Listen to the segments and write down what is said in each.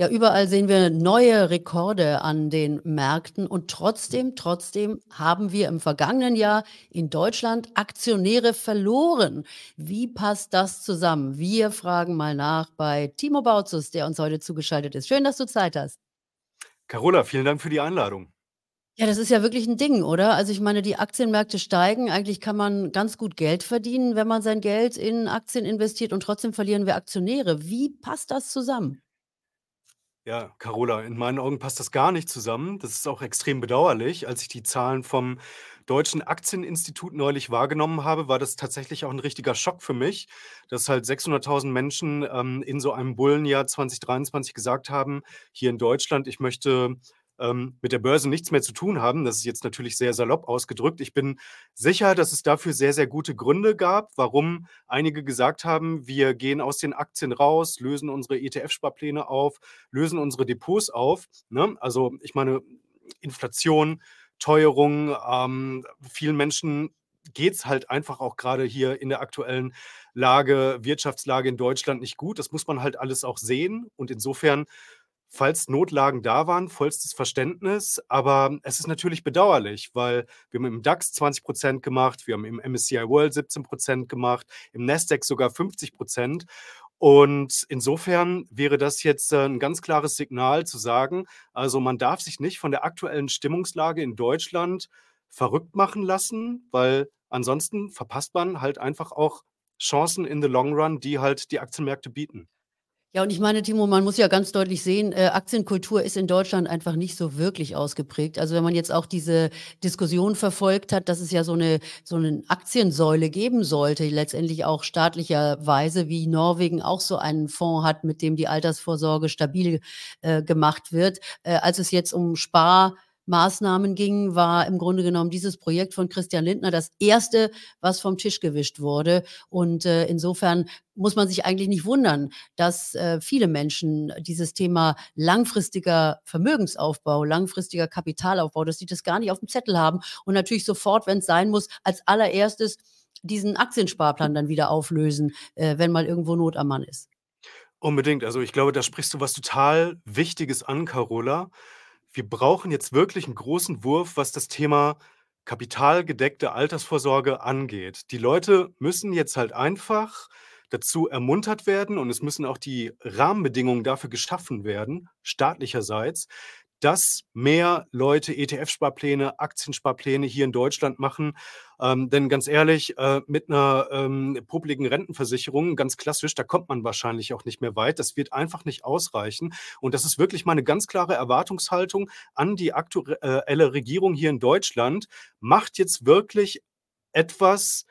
Ja, überall sehen wir neue Rekorde an den Märkten und trotzdem, trotzdem haben wir im vergangenen Jahr in Deutschland Aktionäre verloren. Wie passt das zusammen? Wir fragen mal nach bei Timo Bautzus, der uns heute zugeschaltet ist. Schön, dass du Zeit hast. Carola, vielen Dank für die Einladung. Ja, das ist ja wirklich ein Ding, oder? Also, ich meine, die Aktienmärkte steigen. Eigentlich kann man ganz gut Geld verdienen, wenn man sein Geld in Aktien investiert und trotzdem verlieren wir Aktionäre. Wie passt das zusammen? Ja, Carola, in meinen Augen passt das gar nicht zusammen. Das ist auch extrem bedauerlich. Als ich die Zahlen vom Deutschen Aktieninstitut neulich wahrgenommen habe, war das tatsächlich auch ein richtiger Schock für mich, dass halt 600.000 Menschen, ähm, in so einem Bullenjahr 2023 gesagt haben: „Hier in Deutschland, ich möchte ähm, mit der Börse nichts mehr zu tun haben. Das ist jetzt natürlich sehr salopp ausgedrückt. Ich bin sicher, dass es dafür sehr, sehr gute Gründe gab, warum einige gesagt haben, wir gehen aus den Aktien raus, lösen unsere ETF-Sparpläne auf, lösen unsere Depots auf. Ne? Also ich meine, Inflation, Teuerung, ähm, vielen Menschen geht es halt einfach auch gerade hier in der aktuellen Lage, Wirtschaftslage in Deutschland nicht gut. Das muss man halt alles auch sehen. Und insofern Falls Notlagen da waren, vollstes Verständnis, aber es ist natürlich bedauerlich, weil wir haben im DAX 20% gemacht, wir haben im MSCI World 17% gemacht, im Nasdaq sogar 50% Und insofern wäre das jetzt äh, ein ganz klares Signal zu sagen, also man darf sich nicht von der aktuellen Stimmungslage in Deutschland verrückt machen lassen, weil ansonsten verpasst man halt einfach auch Chancen in the long run, die halt die Aktienmärkte bieten. Ja, und ich meine, Timo, man muss ja ganz deutlich sehen, äh, Aktienkultur ist in Deutschland einfach nicht so wirklich ausgeprägt. Also wenn man jetzt auch diese Diskussion verfolgt hat, dass es ja so eine so eine Aktiensäule geben sollte, letztendlich auch staatlicherweise, wie Norwegen auch so einen Fonds hat, mit dem die Altersvorsorge stabil äh, gemacht wird. Äh, als es jetzt um Spar Maßnahmen ging, war im Grunde genommen dieses Projekt von Christian Lindner das erste, was vom Tisch gewischt wurde. Und äh, insofern muss man sich eigentlich nicht wundern, dass äh, viele Menschen dieses Thema langfristiger Vermögensaufbau, langfristiger Kapitalaufbau, dass sie das gar nicht auf dem Zettel haben und natürlich sofort, wenn es sein muss, als allererstes diesen Aktiensparplan dann wieder auflösen, äh, wenn mal irgendwo Not am Mann ist. Unbedingt. Also, ich glaube, da sprichst du was total Wichtiges an, Carola. Wir brauchen jetzt wirklich einen großen Wurf, was das Thema kapitalgedeckte Altersvorsorge angeht. Die Leute müssen jetzt halt einfach dazu ermuntert werden und es müssen auch die Rahmenbedingungen dafür geschaffen werden, staatlicherseits, dass mehr Leute ETF-Sparpläne, Aktiensparpläne hier in Deutschland machen. Ähm, denn ganz ehrlich, äh, mit einer ähm, publiken Rentenversicherung, ganz klassisch, da kommt man wahrscheinlich auch nicht mehr weit. Das wird einfach nicht ausreichen. Und das ist wirklich meine ganz klare Erwartungshaltung an die aktuelle Regierung hier in Deutschland. Macht jetzt wirklich etwas,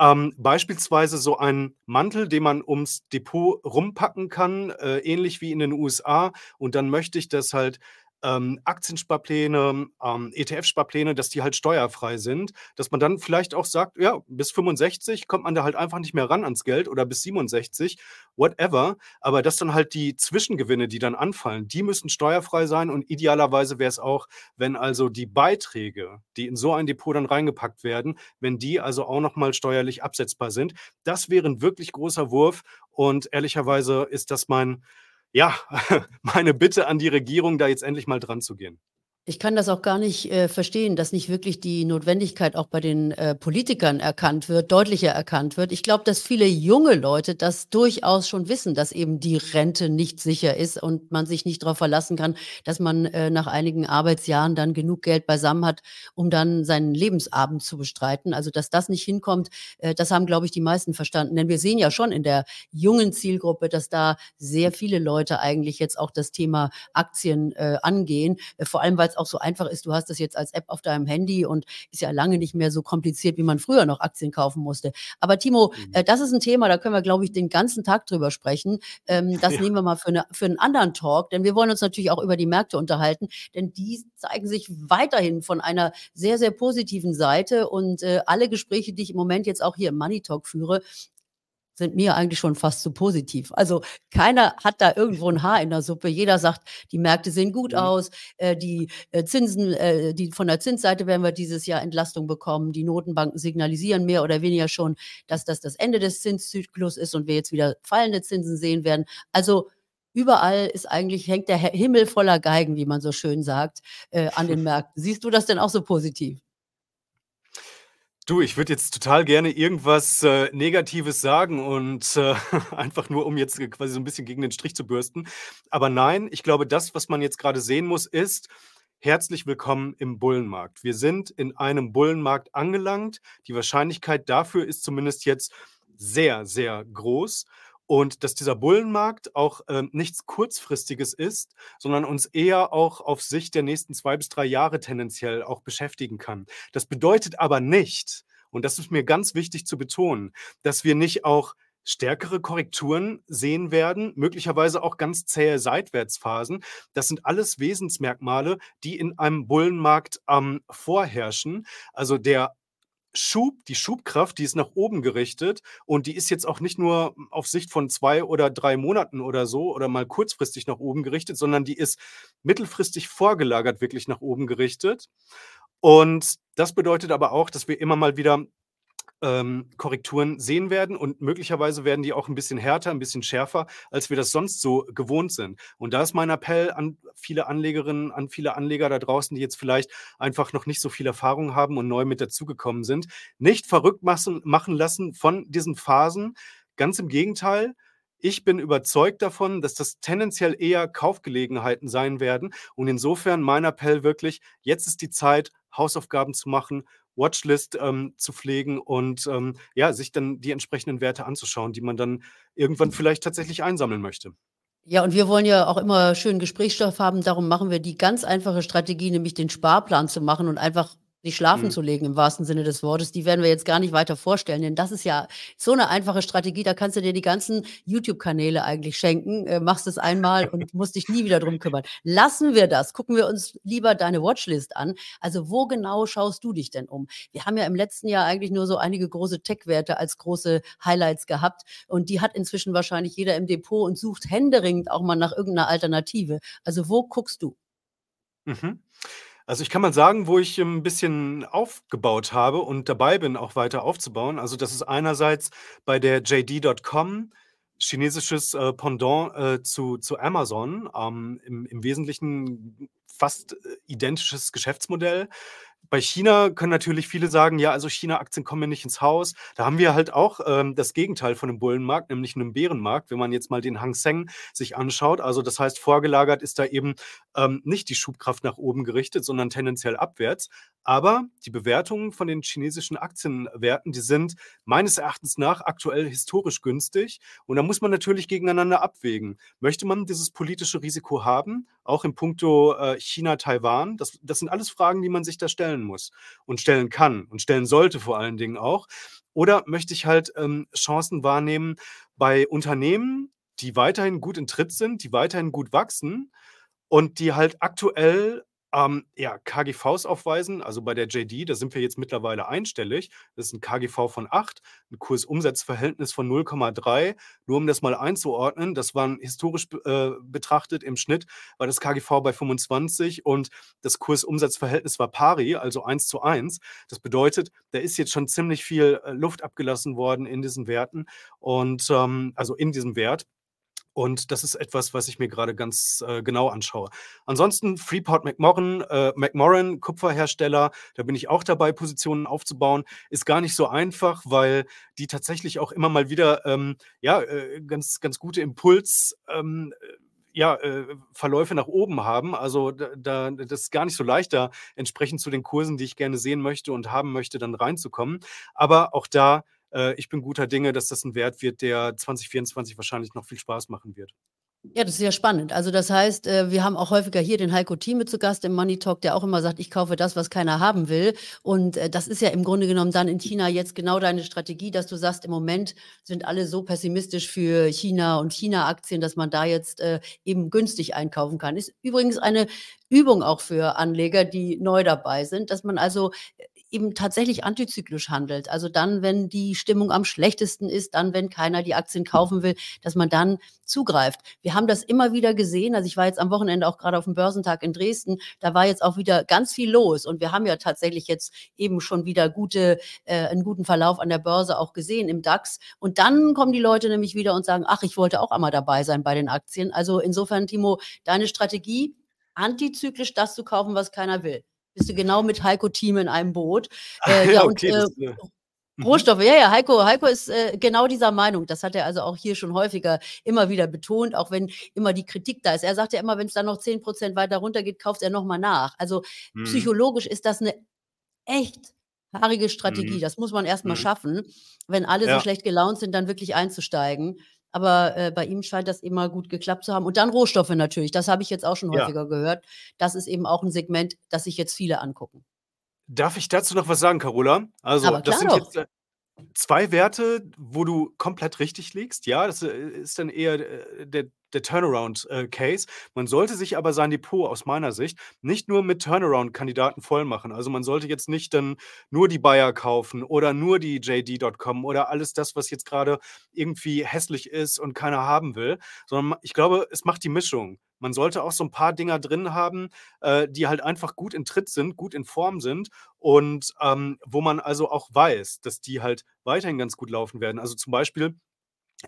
ähm, beispielsweise so einen Mantel, den man ums Depot rumpacken kann, äh, ähnlich wie in den USA. Und dann möchte ich, dass halt ähm, Aktiensparpläne, ähm, ETF-Sparpläne, dass die halt steuerfrei sind, dass man dann vielleicht auch sagt, ja, bis 65 kommt man da halt einfach nicht mehr ran ans Geld oder bis 67, whatever, aber dass dann halt die Zwischengewinne, die dann anfallen, die müssen steuerfrei sein und idealerweise wäre es auch, wenn also die Beiträge, die in so ein Depot dann reingepackt werden, wenn die also auch nochmal steuerlich absetzbar sind. Das wäre ein wirklich großer Wurf und ehrlicherweise ist das mein ja, meine Bitte an die Regierung, da jetzt endlich mal dran zu gehen. Ich kann das auch gar nicht äh, verstehen, dass nicht wirklich die Notwendigkeit auch bei den äh, Politikern erkannt wird, deutlicher erkannt wird. Ich glaube, dass viele junge Leute das durchaus schon wissen, dass eben die Rente nicht sicher ist und man sich nicht darauf verlassen kann, dass man äh, nach einigen Arbeitsjahren dann genug Geld beisammen hat, um dann seinen Lebensabend zu bestreiten. Also, dass das nicht hinkommt, äh, das haben, glaube ich, die meisten verstanden. Denn wir sehen ja schon in der jungen Zielgruppe, dass da sehr viele Leute eigentlich jetzt auch das Thema Aktien äh, angehen, äh, vor allem weil es auch so einfach ist. Du hast das jetzt als App auf deinem Handy und ist ja lange nicht mehr so kompliziert, wie man früher noch Aktien kaufen musste. Aber Timo, mhm. äh, das ist ein Thema, da können wir, glaube ich, den ganzen Tag drüber sprechen. Ähm, das ja. nehmen wir mal für, eine, für einen anderen Talk, denn wir wollen uns natürlich auch über die Märkte unterhalten, denn die zeigen sich weiterhin von einer sehr, sehr positiven Seite und äh, alle Gespräche, die ich im Moment jetzt auch hier im Money Talk führe, sind mir eigentlich schon fast zu positiv. Also keiner hat da irgendwo ein Haar in der Suppe. Jeder sagt, die Märkte sehen gut mhm. aus, äh, die äh, Zinsen, äh, die von der Zinsseite werden wir dieses Jahr Entlastung bekommen. Die Notenbanken signalisieren mehr oder weniger schon, dass das das Ende des Zinszyklus ist und wir jetzt wieder fallende Zinsen sehen werden. Also überall ist eigentlich hängt der Himmel voller Geigen, wie man so schön sagt, äh, an den Märkten. Siehst du das denn auch so positiv? Du, ich würde jetzt total gerne irgendwas, äh, Negatives sagen und, äh, einfach nur, um jetzt quasi so 'n bisschen gegen den Strich zu bürsten. Aber nein, ich glaube, das, was man jetzt grade sehen muss, ist: Herzlich willkommen im Bullenmarkt. Wir sind in einem Bullenmarkt angelangt. Die Wahrscheinlichkeit dafür ist zumindest jetzt sehr, sehr groß. Und dass dieser Bullenmarkt auch, ähm, nichts Kurzfristiges ist, sondern uns eher auch auf Sicht der nächsten 2 bis 3 Jahre tendenziell auch beschäftigen kann. Das bedeutet aber nicht, und das ist mir ganz wichtig zu betonen, dass wir nicht auch stärkere Korrekturen sehen werden, möglicherweise auch ganz zähe Seitwärtsphasen. Das sind alles Wesensmerkmale, die in einem Bullenmarkt, ähm, vorherrschen. Also, der Schub die Schubkraft, die ist nach oben gerichtet und die ist jetzt auch nicht nur auf Sicht von 2 oder 3 Monaten oder so oder mal kurzfristig nach oben gerichtet, sondern die ist mittelfristig vorgelagert wirklich nach oben gerichtet. Und das bedeutet aber auch, dass wir immer mal wieder ähm, Korrekturen sehen werden und möglicherweise werden die auch 'n bisschen härter, 'n bisschen schärfer, als wir das sonst so gewohnt sind. Und da ist mein Appell an viele Anlegerinnen, an viele Anleger da draußen, die jetzt vielleicht einfach noch nicht so viel Erfahrung haben und neu mit dazugekommen sind: Nicht verrückt machen lassen von diesen Phasen. Ganz im Gegenteil, ich bin überzeugt davon, dass das tendenziell eher Kaufgelegenheiten sein werden. Und insofern mein Appell wirklich: Jetzt ist die Zeit, Hausaufgaben zu machen, Watchlist, ähm, zu pflegen und, ähm, ja, sich dann die entsprechenden Werte anzuschauen, die man dann irgendwann vielleicht tatsächlich einsammeln möchte. Ja, und wir wollen ja auch immer schön Gesprächsstoff haben. Darum machen wir die ganz einfache Strategie, nämlich den Sparplan zu machen und einfach sich schlafen Mhm. zu legen im wahrsten Sinne des Wortes. Die werden wir jetzt gar nicht weiter vorstellen, denn das ist ja so 'ne einfache Strategie, da kannst du dir die ganzen YouTube-Kanäle eigentlich schenken. Äh, machst es einmal und musst dich nie wieder drum kümmern. Lassen wir das, gucken wir uns lieber deine Watchlist an. Also, wo genau schaust du dich denn um? Wir haben ja im letzten Jahr eigentlich nur so einige große Tech-Werte als große Highlights gehabt und die hat inzwischen wahrscheinlich jeder im Depot und sucht händeringend auch mal nach irgend 'ner Alternative. Also, wo guckst du? Mhm. Also, ich kann mal sagen, wo ich 'n bisschen aufgebaut habe und dabei bin, auch weiter aufzubauen. Also, das ist einerseits bei der JD.com, chinesisches, äh, Pendant, äh, zu zu Amazon, ähm, im im Wesentlichen fast, äh, identisches Geschäftsmodell. Bei China können natürlich viele sagen: „Ja, also China-Aktien kommen mir nicht ins Haus.“ Da haben wir halt auch, ähm, das Gegenteil von 'nem Bullenmarkt, nämlich 'nem Bärenmarkt, wenn man jetzt mal den Hang Seng sich anschaut. Also, das heißt, vorgelagert ist da eben, ähm, nicht die Schubkraft nach oben gerichtet, sondern tendenziell abwärts. Aber die Bewertungen von den chinesischen Aktienwerten, die sind meines Erachtens nach aktuell historisch günstig. Und da muss man natürlich gegeneinander abwägen. Möchte man dieses politische Risiko haben, auch in puncto, äh, China-Taiwan? Das das sind alles Fragen, die man sich da stellen muss und stellen kann und stellen sollte vor allen Dingen auch. Oder möchte ich halt, ähm, Chancen wahrnehmen bei Unternehmen, die weiterhin gut in Tritt sind, die weiterhin gut wachsen und die halt aktuell, ähm, ja, KGVs aufweisen. Also, bei der JD, da sind wir jetzt mittlerweile einstellig. Das ist 'n KGV von 8, 'n Kurs-Umsatz-Verhältnis von 0,3. Nur um das mal einzuordnen, das waren historisch äh, betrachtet im Schnitt war das KGV bei 25 und das Kurs-Umsatz-Verhältnis war pari, also 1:1. Das bedeutet, da ist jetzt schon ziemlich viel, äh, Luft abgelassen worden in diesen Werten und, ähm also, in diesem Wert. Und das ist etwas, was ich mir grade ganz, äh, genau anschaue. Ansonsten Freeport-McMoRan äh, McMoRan, Kupferhersteller, da bin ich auch dabei, Positionen aufzubauen. Ist gar nicht so einfach, weil die tatsächlich auch immer mal wieder, ähm, ja, äh, ganz ganz gute Impuls ähm, äh, ja, äh, Verläufe nach oben haben. Also, da da das ist gar nicht so leicht, da entsprechend zu den Kursen, die ich gerne sehen möchte und haben möchte, dann reinzukommen. Aber auch da, äh, ich bin guter Dinge, dass das 'n Wert wird, der 2024 wahrscheinlich noch viel Spaß machen wird. Ja, das ist ja spannend. Also, das heißt, äh, wir haben auch häufiger hier den Heiko Thieme zu Gast im Money Talk, der auch immer sagt: „Ich kaufe das, was keiner haben will.“ Und, äh, das ist ja im Grunde genommen dann in China jetzt genau deine Strategie, dass du sagst: „Im Moment sind alle so pessimistisch für China und China-Aktien, dass man da jetzt, eben günstig einkaufen kann.“ Ist übrigens eine Übung auch für Anleger, die neu dabei sind, dass man also, eben tatsächlich antizyklisch handelt. Also dann, wenn die Stimmung am schlechtesten ist, dann, wenn keiner die Aktien kaufen will, dass man dann zugreift. Wir haben das immer wieder gesehen. Also ich war jetzt am Wochenende auch gerade auf dem Börsentag in Dresden. Da war jetzt auch wieder ganz viel los. Und wir haben ja tatsächlich jetzt eben schon wieder gute, äh, einen guten Verlauf an der Börse auch gesehen im DAX. Und dann kommen die Leute nämlich wieder und sagen, ach, ich wollte auch einmal dabei sein bei den Aktien. Also insofern, Timo, deine Strategie, antizyklisch das zu kaufen, was keiner will bist du genau mit Heiko Team in einem Boot. Äh, ja, ja, okay, und, äh, äh, mhm. Rohstoffe, ja, ja, Heiko, Heiko ist äh, genau dieser Meinung. Das hat er also auch hier schon häufiger immer wieder betont, auch wenn immer die Kritik da ist. Er sagt ja immer, wenn es dann noch 10 Prozent weiter runter geht, kauft er nochmal nach. Also mhm. psychologisch ist das eine echt haarige Strategie. Mhm. Das muss man erstmal mhm. schaffen, wenn alle ja. so schlecht gelaunt sind, dann wirklich einzusteigen. Aber äh, bei ihm scheint das immer gut geklappt zu haben. Und dann Rohstoffe natürlich. Das habe ich jetzt auch schon Ja. häufiger gehört. Das ist eben auch ein Segment, das sich jetzt viele angucken. Darf ich dazu noch was sagen, Carola? Also, das sind doch. jetzt, äh, 2 Werte, wo du komplett richtig liegst. Ja, das, äh, ist dann eher, äh, der der Turnaround-Case. Äh, man sollte sich aber sein Depot aus meiner Sicht nicht nur mit Turnaround-Kandidaten vollmachen. Also man sollte jetzt nicht dann nur die Bayer kaufen oder nur die JD.com oder alles das, was jetzt gerade irgendwie hässlich ist und keiner haben will, sondern ich glaube, es macht die Mischung. Man sollte auch so ein paar Dinger drin haben, äh, die halt einfach gut in Tritt sind, gut in Form sind und ähm, wo man also auch weiß, dass die halt weiterhin ganz gut laufen werden. Also zum Beispiel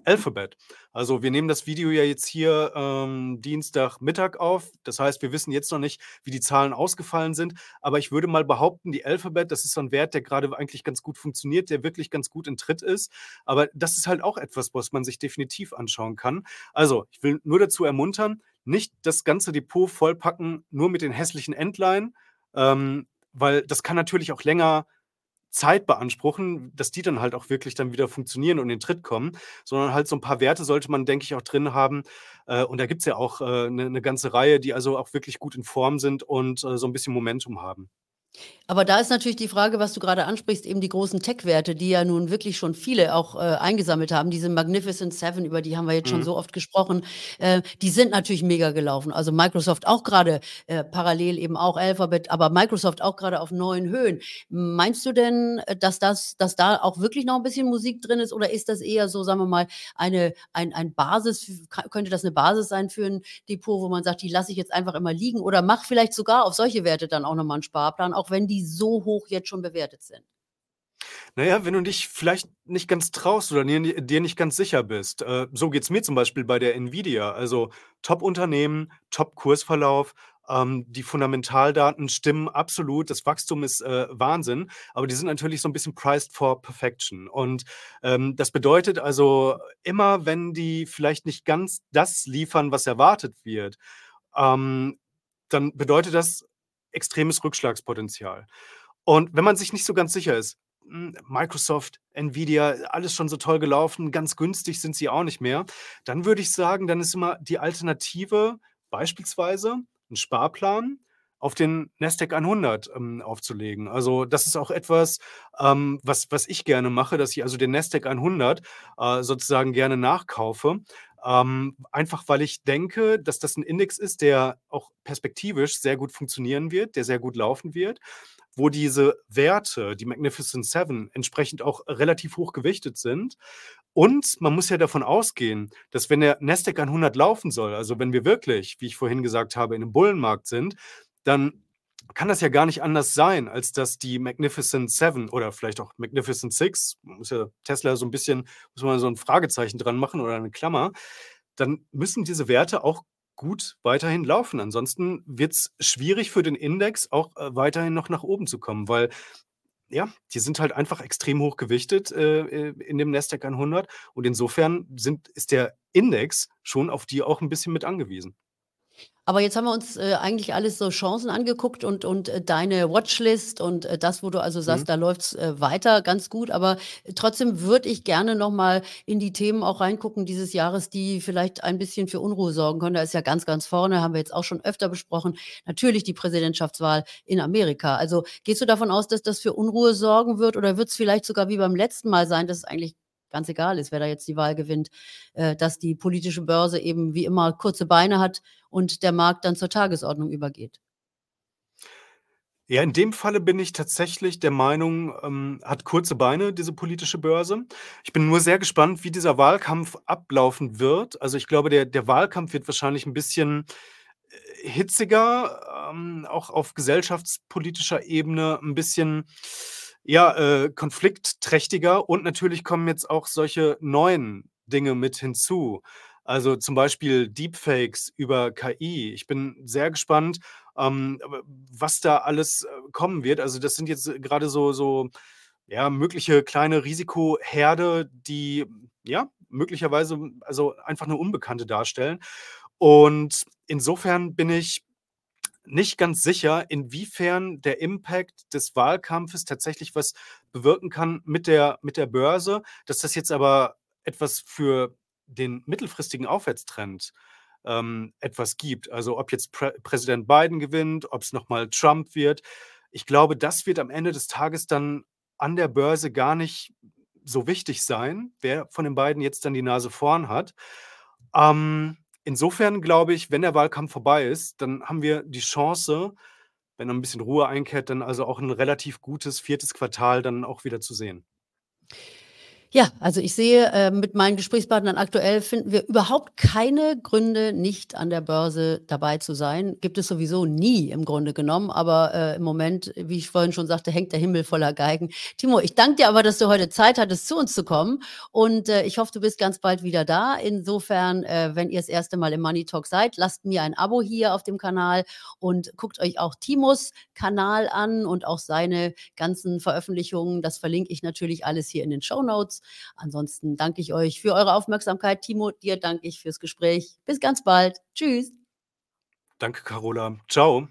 Alphabet. Also, wir nehmen das Video ja jetzt hier, ähm, Dienstagmittag auf. Das heißt, wir wissen jetzt noch nicht, wie die Zahlen ausgefallen sind, aber ich würde mal behaupten, die Alphabet, das ist so 'n Wert, der gerade eigentlich ganz gut funktioniert, der wirklich ganz gut in Tritt ist. Aber das ist halt auch etwas, was man sich definitiv anschauen kann. Also, ich will nur dazu ermuntern, nicht das ganze Depot vollpacken, nur mit den hässlichen Endline, ähm, weil das kann natürlich auch länger Zeit beanspruchen, dass die dann halt auch wirklich dann wieder funktionieren und in den Tritt kommen, sondern halt so ein paar Werte sollte man, denke ich, auch drin haben. Äh, und da gibt es ja auch äh, 'ne 'ne ganze Reihe, die also auch wirklich gut in Form sind und, äh, so ein bisschen Momentum haben. Aber da ist natürlich die Frage, was du gerade ansprichst, eben die großen Tech-Werte, die ja nun wirklich schon viele auch, äh, eingesammelt haben. Diese Magnificent Seven, über die haben wir jetzt schon mhm. so oft gesprochen, äh, die sind natürlich mega gelaufen. Also Microsoft auch gerade äh, parallel eben auch Alphabet, aber Microsoft auch gerade auf neuen Höhen. Meinst du denn, äh, dass das dass da auch wirklich noch ein bisschen Musik drin ist oder ist das eher so, sagen wir mal, eine ein ein Basis könnte das eine Basis sein für ein Depot, wo man sagt: „Die lasse ich jetzt einfach immer liegen“ oder mach vielleicht sogar auf solche Werte dann auch noch mal 'n Sparplan, auch wenn die so hoch jetzt schon bewertet sind? Naja, wenn du dich vielleicht nicht ganz traust oder dir nicht ganz sicher bist. Äh, so geht's mir zum Beispiel bei der Nvidia. Also, Top-Unternehmen, Top-Kursverlauf, ähm, die Fundamentaldaten stimmen absolut. Das Wachstum ist, äh, Wahnsinn, aber die sind natürlich so ein bisschen priced for perfection. Und, ähm, das bedeutet also, immer wenn die vielleicht nicht ganz das liefern, was erwartet wird, ähm, dann bedeutet das extremes Rückschlagspotenzial. Und wenn man sich nicht so ganz sicher ist, hm, Microsoft, Nvidia, alles schon so toll gelaufen, ganz günstig sind sie auch nicht mehr, dann würde ich sagen, dann ist immer die Alternative beispielsweise ein Sparplan auf den Nasdaq 100 ähm, aufzulegen. Also das ist auch etwas, ähm, was, was ich gerne mache, dass ich also den Nasdaq 100 äh, sozusagen gerne nachkaufe ähm, einfach weil ich denke, dass das ein Index ist, der auch perspektivisch sehr gut funktionieren wird, der sehr gut laufen wird, wo diese Werte, die Magnificent Seven, entsprechend auch relativ hoch gewichtet sind. Und man muss ja davon ausgehen, dass wenn der Nasdaq 100 laufen soll, also wenn wir wirklich, wie ich vorhin gesagt habe, in einem Bullenmarkt sind, dann kann das ja gar nicht anders sein, als dass die Magnificent Seven oder vielleicht auch Magnificent Six, muss ja Tesla so ein bisschen muss man so ein Fragezeichen dran machen oder eine Klammer, dann müssen diese Werte auch gut weiterhin laufen. Ansonsten wird es schwierig für den Index auch, äh, weiterhin noch nach oben zu kommen, weil, ja, die sind halt einfach extrem hoch gewichtet, äh, äh in dem Nasdaq 100 und insofern sind ist der Index schon auf die auch ein bisschen mit angewiesen. Aber jetzt haben wir uns, äh, eigentlich alles so Chancen angeguckt und und, äh, deine Watchlist und, äh, das, wo du also sagst, Mhm. da läuft's, äh, weiter ganz gut. Aber trotzdem würde ich gerne noch mal in die Themen auch reingucken dieses Jahres, die vielleicht ein bisschen für Unruhe sorgen können. Da ist ja ganz, ganz vorne, haben wir jetzt auch schon öfter besprochen, natürlich die Präsidentschaftswahl in Amerika. Also, gehst du davon aus, dass das für Unruhe sorgen wird oder wird's vielleicht sogar wie beim letzten Mal sein, dass es eigentlich ganz egal ist, wer da jetzt die Wahl gewinnt, äh, dass die politische Börse eben wie immer kurze Beine hat und der Markt dann zur Tagesordnung übergeht. Ja, in dem Falle bin ich tatsächlich der Meinung, ähm, hat kurze Beine, diese politische Börse. Ich bin nur sehr gespannt, wie dieser Wahlkampf ablaufen wird. Also, ich glaube, der der Wahlkampf wird wahrscheinlich 'n bisschen, äh, hitziger, ähm, auch auf gesellschaftspolitischer Ebene 'n bisschen, ja, äh, konfliktträchtiger und natürlich kommen jetzt auch solche neuen Dinge mit hinzu. Also, zum Beispiel Deepfakes über KI. Ich bin sehr gespannt, ähm, was da alles, äh, kommen wird. Also, das sind jetzt grade so so, ja, mögliche kleine Risikoherde, die, ja, möglicherweise, also, einfach 'ne Unbekannte darstellen. Und insofern bin ich nicht ganz sicher, inwiefern der Impact des Wahlkampfes tatsächlich was bewirken kann mit der mit der Börse. Dass das jetzt aber etwas für den mittelfristigen Aufwärtstrend, ähm, etwas gibt. Also, ob jetzt Prä Präsident Biden gewinnt, ob's noch mal Trump wird. Ich glaube, das wird am Ende des Tages dann an der Börse gar nicht so wichtig sein, wer von den beiden jetzt dann die Nase vorn hat. Ähm, insofern glaube ich, wenn der Wahlkampf vorbei ist, dann haben wir die Chance, wenn dann 'n bisschen Ruhe einkehrt, dann also auch 'n relativ gutes 4. Quartal dann auch wieder zu sehen. Ja, also ich sehe, äh, mit meinen Gesprächspartnern aktuell finden wir überhaupt keine Gründe, nicht an der Börse dabei zu sein. Gibt es sowieso nie im Grunde genommen, aber, äh, im Moment, wie ich vorhin schon sagte, hängt der Himmel voller Geigen. Timo, ich danke dir aber, dass du heute Zeit hattest, zu uns zu kommen und, äh, ich hoffe, du bist ganz bald wieder da. Insofern, äh, wenn ihr das 1. Mal im Money Talk seid, lasst mir ein Abo hier auf dem Kanal und guckt euch auch Timos Kanal an und auch seine ganzen Veröffentlichungen. Das verlinke ich natürlich alles hier in den Shownotes. Ansonsten danke ich euch für eure Aufmerksamkeit. Timo, dir danke ich fürs Gespräch. Bis ganz bald. Tschüss. Danke, Carola. Tschau.